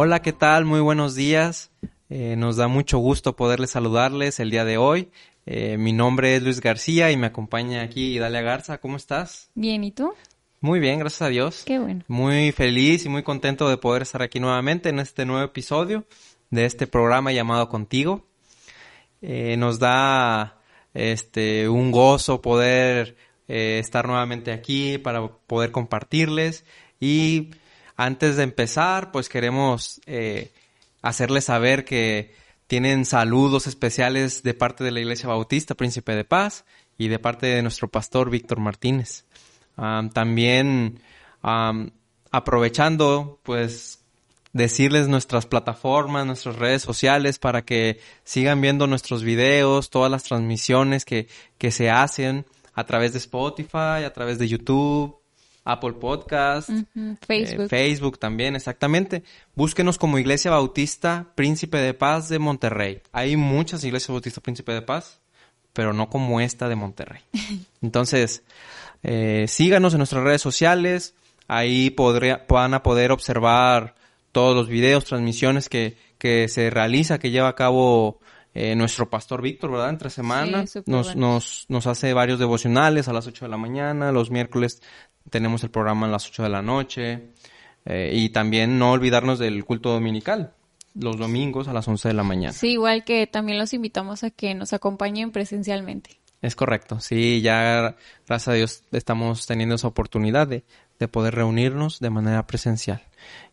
Hola, ¿qué tal? Muy buenos días. Eh, nos da mucho gusto poderles saludarles el día de hoy. Eh, mi nombre es Luis García y me acompaña aquí Dalia Garza. ¿Cómo estás? Bien, ¿y tú? Muy bien, gracias a Dios. Qué bueno. Muy feliz y muy contento de poder estar aquí nuevamente en este nuevo episodio de este programa llamado Contigo. Eh, nos da este un gozo poder estar nuevamente aquí para poder compartirles y antes de empezar, pues queremos eh, hacerles saber que tienen saludos especiales de parte de la Iglesia Bautista Príncipe de Paz y de parte de nuestro pastor Víctor Martínez. también aprovechando, pues decirles nuestras plataformas, nuestras redes sociales para que sigan viendo nuestros videos, todas las transmisiones que, que se hacen a través de Spotify, a través de YouTube, Apple Podcast, Facebook. Eh, Facebook también, exactamente. Búsquenos como Iglesia Bautista Príncipe de Paz de Monterrey. Hay muchas iglesias Bautista Príncipe de Paz, pero no como esta de Monterrey. Entonces, eh, síganos en nuestras redes sociales. Ahí podría, van a poder observar todos los videos, transmisiones que, que se realiza, que lleva a cabo eh, nuestro pastor Víctor, ¿verdad? Entre semanas nos, nos, nos hace varios devocionales a las 8 de la mañana, los miércoles tenemos el programa a las 8 de la noche eh, y también no olvidarnos del culto dominical los domingos a las 11 de la mañana. Sí, igual que también los invitamos a que nos acompañen presencialmente. Es correcto, sí, ya gracias a Dios estamos teniendo esa oportunidad de, de poder reunirnos de manera presencial.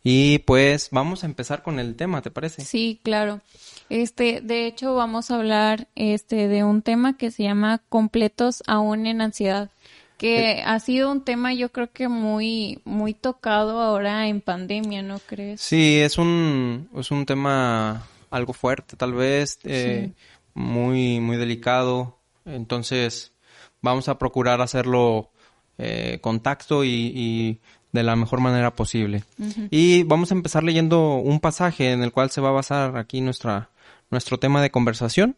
Y pues vamos a empezar con el tema, ¿te parece? Sí, claro. Este, de hecho, vamos a hablar este de un tema que se llama completos aún en ansiedad que eh, ha sido un tema yo creo que muy muy tocado ahora en pandemia, ¿no crees? Sí, es un es un tema algo fuerte, tal vez eh, muy muy delicado. Entonces vamos a procurar hacerlo eh, contacto y, de la mejor manera posible. Y vamos a empezar leyendo un pasaje en el cual se va a basar aquí nuestra nuestro tema de conversación,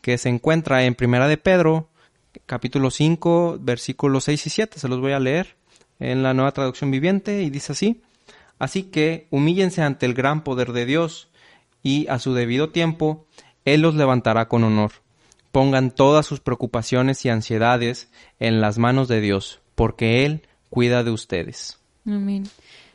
que se encuentra en Primera de Pedro capítulo 5, versículos 6 y 7. Se los voy a leer en la nueva traducción viviente y dice así. Así que humíllense ante el gran poder de Dios y a su debido tiempo Él los levantará con honor. Pongan todas sus preocupaciones y ansiedades en las manos de Dios, porque Él cuida de ustedes. Amén.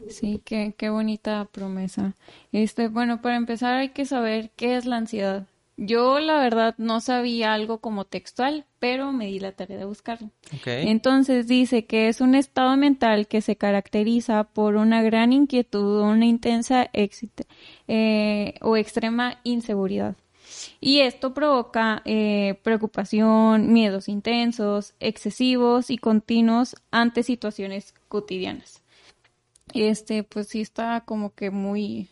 Sí, qué, qué bonita promesa. Este, bueno, para empezar hay que saber qué es la ansiedad. Yo la verdad no sabía algo como textual, pero me di la tarea de buscarlo. Entonces dice que es un estado mental que se caracteriza por una gran inquietud, una intensa éxito eh, o extrema inseguridad. Y esto provoca eh, preocupación, miedos intensos, excesivos y continuos ante situaciones cotidianas. Este, pues sí está como que muy,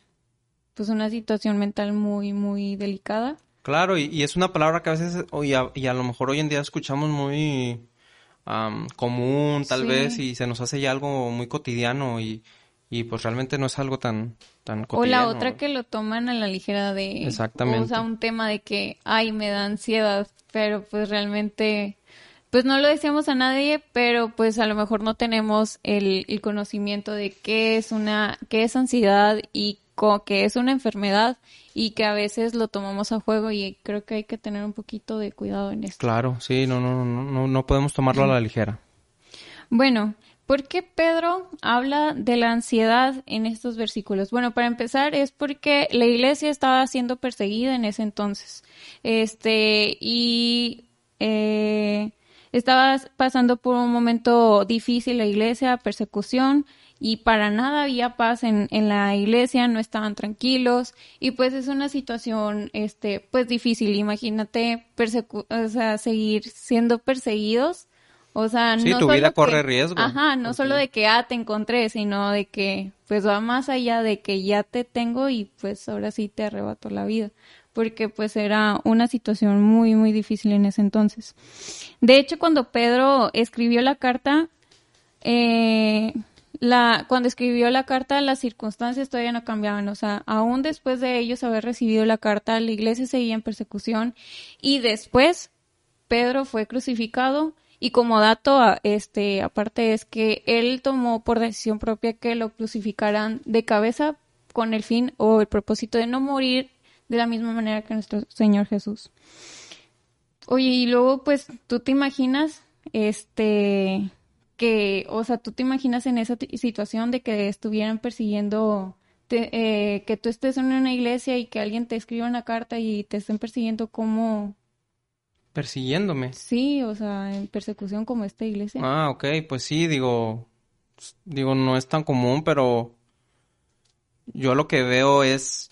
pues una situación mental muy, muy delicada. Claro, y, es una palabra que a veces, y a, y a lo mejor hoy en día escuchamos muy común, tal vez, y se nos hace ya algo muy cotidiano y, y pues realmente no es algo tan, tan cotidiano. O la otra que lo toman a la ligera de... Exactamente. O sea, un tema de que, ay, me da ansiedad, pero pues realmente... Pues no lo decíamos a nadie, pero pues a lo mejor no tenemos el, el conocimiento de qué es una, qué es ansiedad y que es una enfermedad y que a veces lo tomamos a juego y creo que hay que tener un poquito de cuidado en esto. Claro, sí, no, no, no, no, no podemos tomarlo a la ligera. Bueno, ¿por qué Pedro habla de la ansiedad en estos versículos? Bueno, para empezar es porque la iglesia estaba siendo perseguida en ese entonces. Este, y eh, estaba pasando por un momento difícil la iglesia, persecución, y para nada había paz en, en la iglesia, no estaban tranquilos y pues es una situación este pues difícil, imagínate o sea, seguir siendo perseguidos, o sea, sí, tu vida corre riesgo. Ajá, no solo de que ah te encontré, sino de que pues va más allá de que ya te tengo y pues ahora sí te arrebato la vida porque pues era una situación muy muy difícil en ese entonces. De hecho, cuando Pedro escribió la carta, eh, la, cuando escribió la carta, las circunstancias todavía no cambiaban. O sea, aún después de ellos haber recibido la carta, la iglesia seguía en persecución. Y después, Pedro fue crucificado. Y como dato, este, aparte es que él tomó por decisión propia que lo crucificaran de cabeza con el fin o el propósito de no morir de la misma manera que nuestro Señor Jesús. Oye, y luego, pues, tú te imaginas, este, que, o sea, tú te imaginas en esa situación de que estuvieran persiguiendo, eh, que tú estés en una iglesia y que alguien te escriba una carta y te estén persiguiendo como... Persiguiéndome. Sí, o sea, en persecución como esta iglesia. Ah, ok, pues sí, digo, digo, no es tan común, pero yo lo que veo es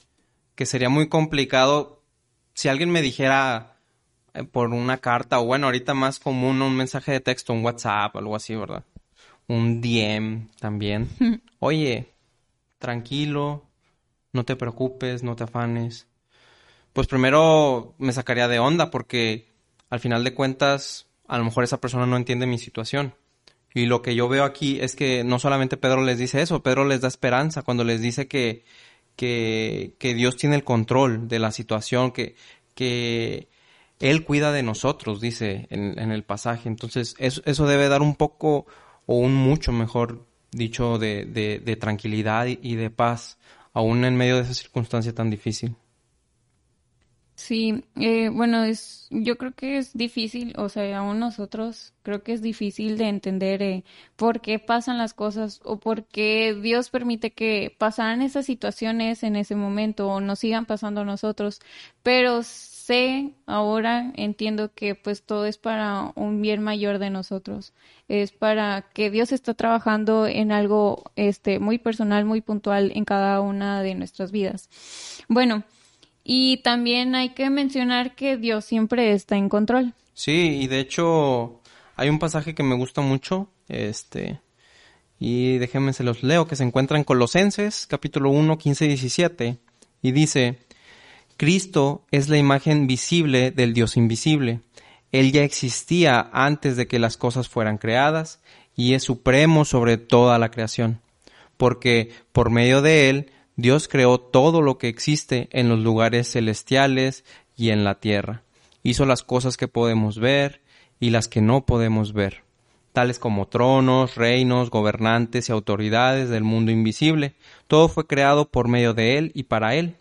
que sería muy complicado si alguien me dijera, por una carta o bueno, ahorita más común un mensaje de texto, un WhatsApp, algo así, ¿verdad? Un DM también. Oye, tranquilo, no te preocupes, no te afanes. Pues primero me sacaría de onda porque al final de cuentas a lo mejor esa persona no entiende mi situación. Y lo que yo veo aquí es que no solamente Pedro les dice eso, Pedro les da esperanza cuando les dice que, que, que Dios tiene el control de la situación, que, que, él cuida de nosotros, dice en, el pasaje. Entonces, eso, debe dar un poco o un mucho mejor dicho de, de, tranquilidad y, de paz, aún en medio de esa circunstancia tan difícil. Sí, eh, bueno, es, yo creo que es difícil, o sea, aún nosotros creo que es difícil de entender eh, por qué pasan las cosas o por qué Dios permite que pasaran esas situaciones en ese momento o nos sigan pasando a nosotros, pero sé, ahora entiendo que pues todo es para un bien mayor de nosotros. Es para que Dios está trabajando en algo este muy personal, muy puntual en cada una de nuestras vidas. Bueno, y también hay que mencionar que Dios siempre está en control. Sí, y de hecho hay un pasaje que me gusta mucho, este y déjenme se los leo que se encuentra en Colosenses capítulo 1, 15 y 17 y dice Cristo es la imagen visible del Dios invisible. Él ya existía antes de que las cosas fueran creadas y es supremo sobre toda la creación, porque por medio de Él Dios creó todo lo que existe en los lugares celestiales y en la tierra. Hizo las cosas que podemos ver y las que no podemos ver, tales como tronos, reinos, gobernantes y autoridades del mundo invisible. Todo fue creado por medio de Él y para Él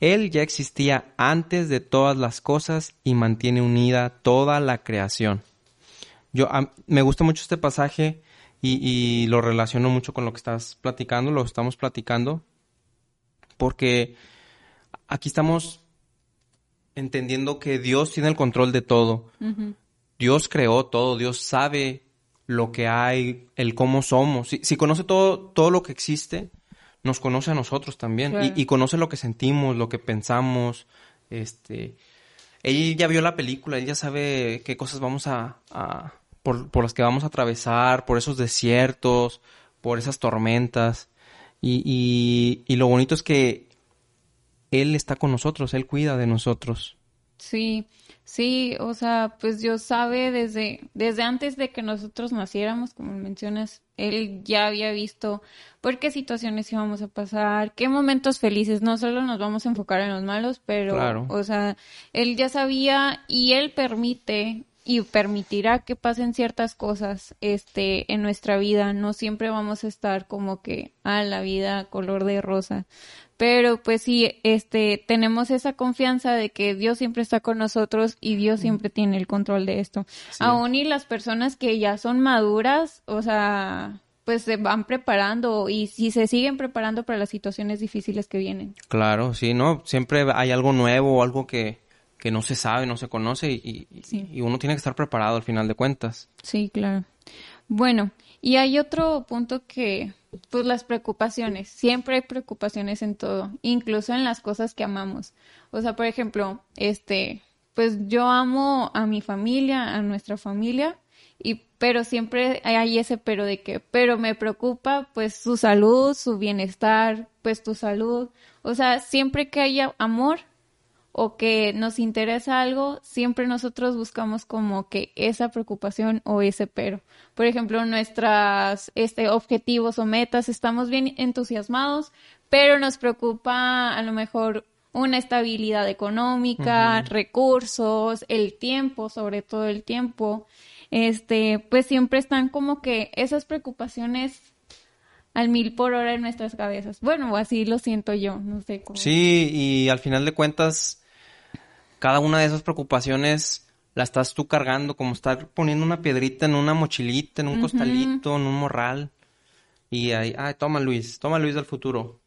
él ya existía antes de todas las cosas y mantiene unida toda la creación. Yo me gusta mucho este pasaje y, lo relaciono mucho con lo que estás platicando, lo estamos platicando, porque aquí estamos entendiendo que Dios tiene el control de todo. Dios creó todo, Dios sabe lo que hay, el cómo somos. Si, si conoce todo, todo lo que existe, nos conoce a nosotros también y, conoce lo que sentimos, lo que pensamos. Este, él ya vio la película, él ya sabe qué cosas vamos a, por, por, las que vamos a atravesar, por esos desiertos, por esas tormentas. Y, y, y lo bonito es que él está con nosotros, él cuida de nosotros. Sí, sí, o sea, pues Dios sabe desde, desde antes de que nosotros naciéramos, como mencionas, Él ya había visto por qué situaciones íbamos a pasar, qué momentos felices, no solo nos vamos a enfocar en los malos, pero, o sea, Él ya sabía y Él permite y permitirá que pasen ciertas cosas este en nuestra vida no siempre vamos a estar como que a la vida color de rosa pero pues sí, este, tenemos esa confianza de que Dios siempre está con nosotros y Dios siempre tiene el control de esto. Aún y las personas que ya son maduras, o sea, pues se van preparando y si se siguen preparando para las situaciones difíciles que vienen. Claro, sí, ¿no? Siempre hay algo nuevo o algo que, que no se sabe, no se conoce y, y uno tiene que estar preparado al final de cuentas. Sí, claro. Bueno, y hay otro punto que, pues las preocupaciones, siempre hay preocupaciones en todo, incluso en las cosas que amamos. O sea, por ejemplo, este, pues yo amo a mi familia, a nuestra familia, y pero siempre hay ese pero de que, pero me preocupa pues su salud, su bienestar, pues tu salud. O sea, siempre que haya amor o que nos interesa algo, siempre nosotros buscamos como que esa preocupación o ese pero. Por ejemplo, nuestros este, objetivos o metas, estamos bien entusiasmados, pero nos preocupa a lo mejor una estabilidad económica, recursos, el tiempo, sobre todo el tiempo este, pues siempre están como que esas preocupaciones al mil por hora en nuestras cabezas. Bueno, así lo siento yo, no sé cómo. Sí, y al final de cuentas, cada una de esas preocupaciones la estás tú cargando, como estar poniendo una piedrita en una mochilita, en un costalito, en un morral. Y ahí, ay, toma Luis, toma Luis del futuro.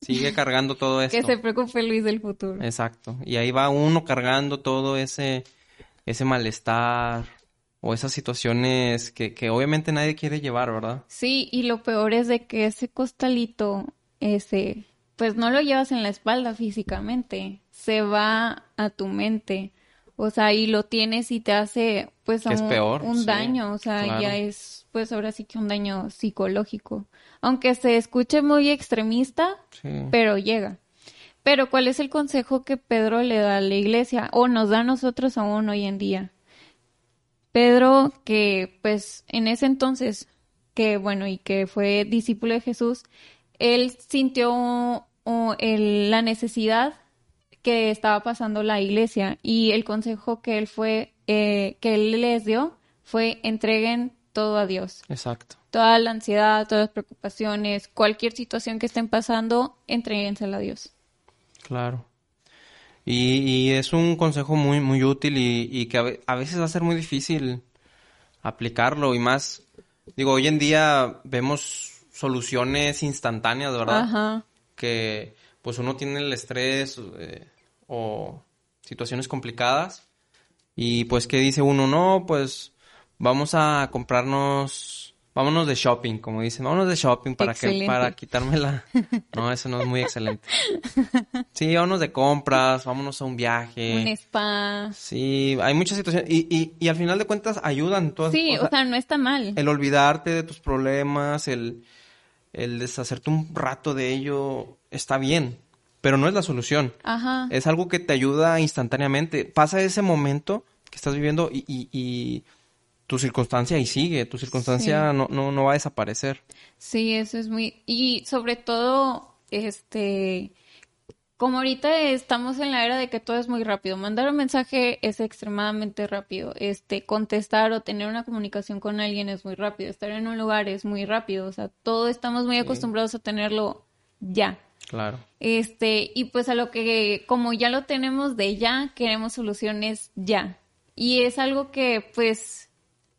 Sigue cargando todo esto. que se preocupe Luis del futuro. Exacto. Y ahí va uno cargando todo ese, ese malestar, o esas situaciones que, que obviamente nadie quiere llevar, ¿verdad? Sí, y lo peor es de que ese costalito, ese, pues no lo llevas en la espalda físicamente, se va a tu mente, o sea, y lo tienes y te hace, pues, un, peor, un daño, o sea, ya es, pues ahora sí que un daño psicológico, aunque se escuche muy extremista, pero llega. Pero ¿cuál es el consejo que Pedro le da a la iglesia o nos da a nosotros aún hoy en día? Pedro, que pues en ese entonces, que bueno, y que fue discípulo de Jesús, él sintió la necesidad que estaba pasando la iglesia y el consejo que él fue, eh, que él les dio fue entreguen todo a Dios. Exacto. Toda la ansiedad, todas las preocupaciones, cualquier situación que estén pasando, entréguensela a Dios. Claro. Y, es un consejo muy, muy útil y, que a, veces va a ser muy difícil aplicarlo y más, digo, hoy en día vemos soluciones instantáneas, ¿verdad? Ajá. Que pues uno tiene el estrés eh, o situaciones complicadas y pues que dice uno, no, pues vamos a comprarnos vámonos de shopping, como dicen, vámonos de shopping para que para quitarme la No, eso no es muy excelente. Sí, vámonos de compras, vámonos a un viaje. Un spa. Sí, hay muchas situaciones y, y, y al final de cuentas ayudan todas. Sí, o sea, no está mal. El olvidarte de tus problemas, el el deshacerte un rato de ello está bien, pero no es la solución. Ajá. Es algo que te ayuda instantáneamente. Pasa ese momento que estás viviendo y, y, y tu circunstancia ahí sigue, tu circunstancia no, no, no va a desaparecer. Sí, eso es muy... Y sobre todo, este, como ahorita estamos en la era de que todo es muy rápido, mandar un mensaje es extremadamente rápido, este, contestar o tener una comunicación con alguien es muy rápido, estar en un lugar es muy rápido, o sea, todo estamos muy acostumbrados a tenerlo ya. Claro. Este, y pues a lo que, como ya lo tenemos de ya, queremos soluciones ya. Y es algo que, pues,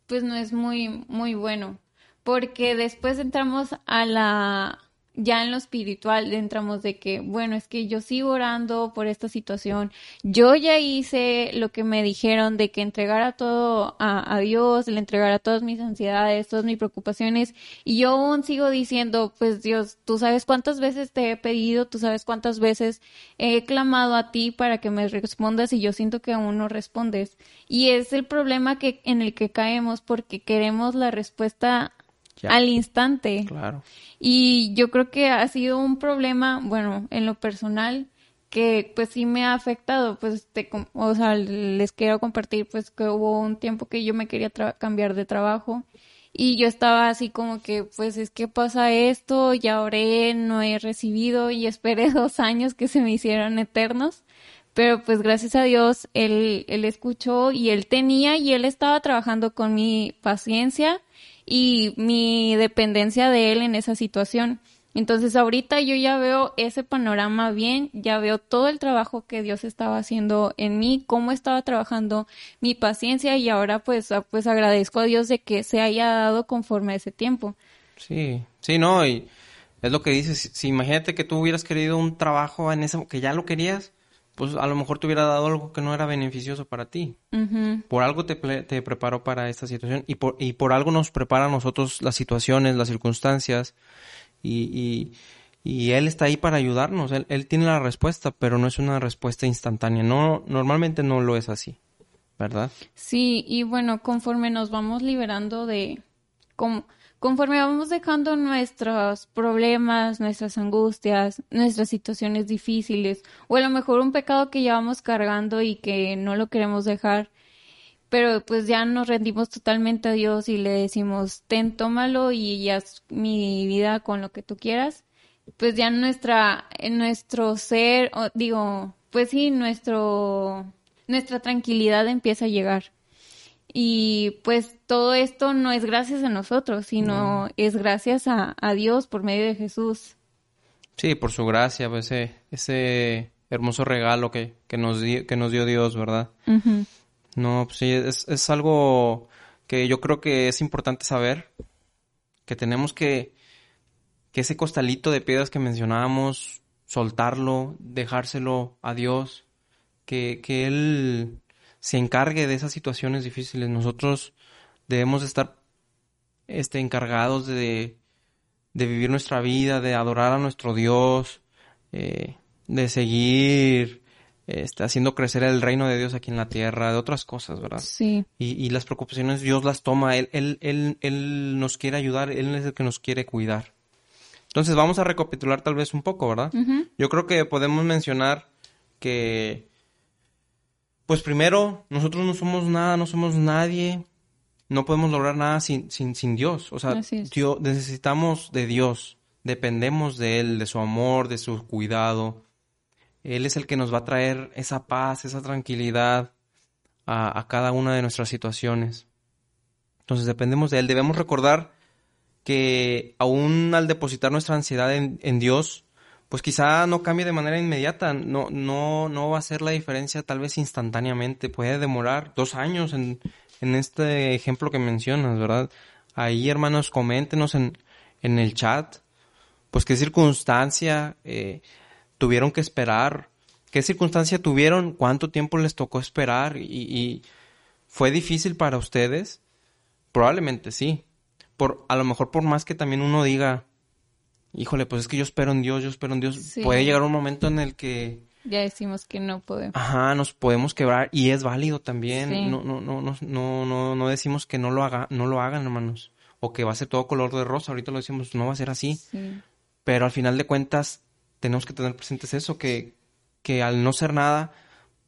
pues no es muy, muy bueno, porque después entramos a la, ya en lo espiritual entramos de que, bueno, es que yo sigo orando por esta situación, yo ya hice lo que me dijeron de que entregara todo a, Dios, le entregara todas mis ansiedades, todas mis preocupaciones, y yo aún sigo diciendo, pues Dios, tú sabes cuántas veces te he pedido, tú sabes cuántas veces he clamado a ti para que me respondas y yo siento que aún no respondes. Y es el problema que, en el que caemos porque queremos la respuesta al instante. Claro. Y yo creo que ha sido un problema, bueno, en lo personal, que pues sí me ha afectado, pues, te, o sea, les quiero compartir pues que hubo un tiempo que yo me quería cambiar de trabajo y yo estaba así como que, pues es que pasa esto, ya oré, no he recibido y esperé dos años que se me hicieran eternos. Pero pues gracias a Dios, él, él escuchó y él tenía y él estaba trabajando con mi paciencia y mi dependencia de él en esa situación. Entonces ahorita yo ya veo ese panorama bien, ya veo todo el trabajo que Dios estaba haciendo en mí, cómo estaba trabajando mi paciencia y ahora pues, pues agradezco a Dios de que se haya dado conforme a ese tiempo. Sí, sí, no, y es lo que dices, si, imagínate que tú hubieras querido un trabajo en ese, que ya lo querías, pues a lo mejor te hubiera dado algo que no era beneficioso para ti. Por algo te, te, preparó para esta situación y por, y por algo nos prepara a nosotros las situaciones, las circunstancias y, y, Él está ahí para ayudarnos. Él, él, tiene la respuesta, pero no es una respuesta instantánea. No, normalmente no lo es así, ¿verdad? Sí, y bueno, conforme nos vamos liberando de... Como, conforme vamos dejando nuestros problemas, nuestras angustias, nuestras situaciones difíciles, o a lo mejor un pecado que llevamos cargando y que no lo queremos dejar, pero pues ya nos rendimos totalmente a Dios y le decimos, ten, tómalo y haz mi vida con lo que tú quieras, pues ya nuestra, nuestro ser, digo, pues sí, nuestro, nuestra tranquilidad empieza a llegar. Y pues todo esto no es gracias a nosotros, sino es gracias a, Dios por medio de Jesús. Sí, por su gracia, pues, ese, ese hermoso regalo que, que, nos, que nos dio Dios, ¿verdad? No, pues sí, es, es algo que yo creo que es importante saber, que tenemos que, que ese costalito de piedras que mencionábamos, soltarlo, dejárselo a Dios, que, que Él se encargue de esas situaciones difíciles. Nosotros debemos estar este, encargados de, de vivir nuestra vida, de adorar a nuestro Dios, eh, de seguir este, haciendo crecer el reino de Dios aquí en la tierra, de otras cosas, ¿verdad? Sí. Y, y, las preocupaciones Dios las toma, él, él, él, él nos quiere ayudar, Él es el que nos quiere cuidar. Entonces vamos a recapitular tal vez un poco, ¿verdad? Yo creo que podemos mencionar que pues primero, nosotros no somos nada, no somos nadie, no podemos lograr nada sin, sin, sin Dios. O sea, Dios, necesitamos de Dios, dependemos de Él, de su amor, de su cuidado. Él es el que nos va a traer esa paz, esa tranquilidad a, a cada una de nuestras situaciones. Entonces dependemos de Él. Debemos recordar que aún al depositar nuestra ansiedad en, en Dios, pues quizá no cambie de manera inmediata, no, no, no va a ser la diferencia tal vez instantáneamente, puede demorar dos años en, en este ejemplo que mencionas, ¿verdad? Ahí, hermanos, coméntenos en, en el chat, pues qué circunstancia eh, tuvieron que esperar, qué circunstancia tuvieron, cuánto tiempo les tocó esperar y, y fue difícil para ustedes, probablemente sí, por, a lo mejor por más que también uno diga, híjole, pues es que yo espero en Dios, yo espero en Dios. Puede llegar un momento en el que... Ya decimos que no podemos. Ajá, nos podemos quebrar y es válido también. No, no, no, no, no, no, decimos que no lo haga, no lo hagan, hermanos. O que va a ser todo color de rosa. Ahorita lo decimos, no va a ser así. Pero al final de cuentas, tenemos que tener presentes eso, que, que al no ser nada,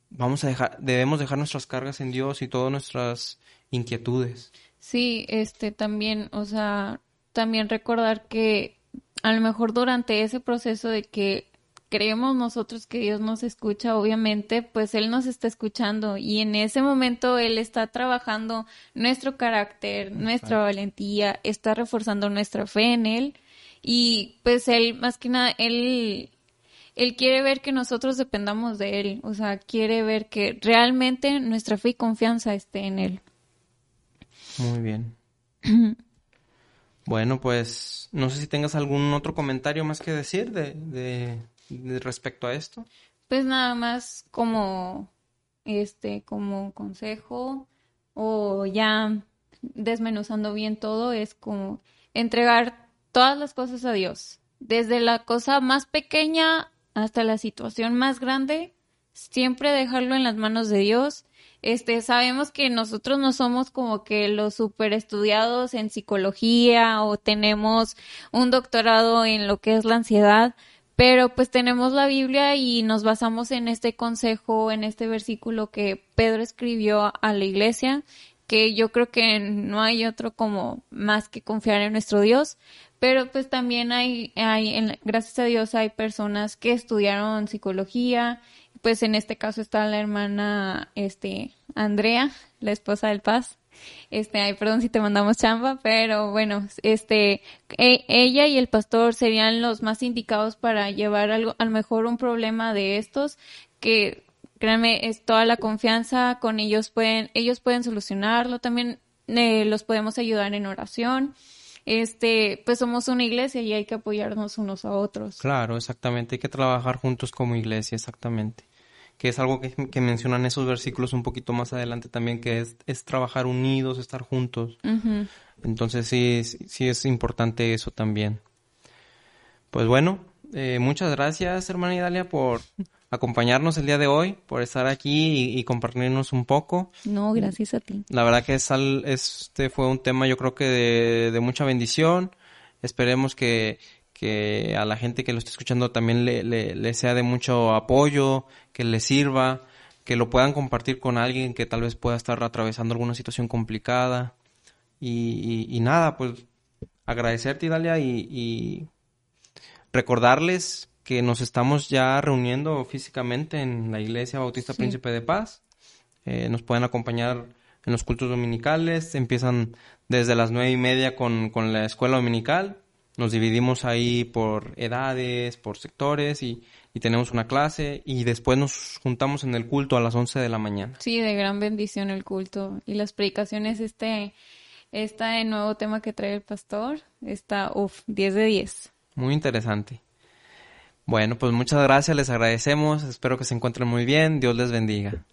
vamos a dejar, debemos dejar nuestras cargas en Dios y todas nuestras inquietudes. Sí, este también, o sea, también recordar que a lo mejor durante ese proceso de que creemos nosotros que Dios nos escucha, obviamente, pues Él nos está escuchando y en ese momento Él está trabajando nuestro carácter, nuestra valentía, está reforzando nuestra fe en Él y pues Él, más que nada, Él, Él quiere ver que nosotros dependamos de Él, o sea, quiere ver que realmente nuestra fe y confianza esté en Él. Muy bien. Bueno, pues no sé si tengas algún otro comentario más que decir de, de, respecto a esto. Pues nada más como este como consejo o ya desmenuzando bien todo es como entregar todas las cosas a Dios, desde la cosa más pequeña hasta la situación más grande, siempre dejarlo en las manos de Dios. Este, sabemos que nosotros no somos como que los super estudiados en psicología o tenemos un doctorado en lo que es la ansiedad, pero pues tenemos la Biblia y nos basamos en este consejo, en este versículo que Pedro escribió a la iglesia, que yo creo que no hay otro como más que confiar en nuestro Dios, pero pues también hay, hay gracias a Dios hay personas que estudiaron psicología pues en este caso está la hermana, este, Andrea, la esposa del Paz. Este, ay, perdón si te mandamos chamba, pero bueno, este, e, ella y el pastor serían los más indicados para llevar algo, a lo mejor un problema de estos, que créanme, es toda la confianza, con ellos pueden, ellos pueden solucionarlo, también eh, los podemos ayudar en oración. este, pues somos una iglesia y hay que apoyarnos unos a otros. Claro, exactamente. Hay que trabajar juntos como iglesia, exactamente. Que es algo que, que mencionan esos versículos un poquito más adelante también, que es, es trabajar unidos, estar juntos. Entonces sí, sí sí es importante eso también. Pues bueno, eh, muchas gracias, hermana Idalia, por acompañarnos el día de hoy, por estar aquí y, y compartirnos un poco. No, gracias a ti. La verdad que es este fue un tema yo creo que de, de mucha bendición. Esperemos que, que a la gente que lo esté escuchando también le, le, le sea de mucho apoyo, que le sirva, que lo puedan compartir con alguien que tal vez pueda estar atravesando alguna situación complicada. Y, y- y nada, pues agradecerte, Dalia, y, y recordarles que nos estamos ya reuniendo físicamente en la Iglesia Bautista Sí. Príncipe de Paz. Eh, nos pueden acompañar en los cultos dominicales. Empiezan desde las nueve y media con, con la escuela dominical. Nos dividimos ahí por edades, por sectores y, y tenemos una clase y después nos juntamos en el culto a las 11 de la mañana. Sí, de gran bendición el culto y las predicaciones, este, este nuevo tema que trae el pastor, está, uff, 10 de 10. Muy interesante. Bueno, pues muchas gracias, les agradecemos, espero que se encuentren muy bien, Dios les bendiga.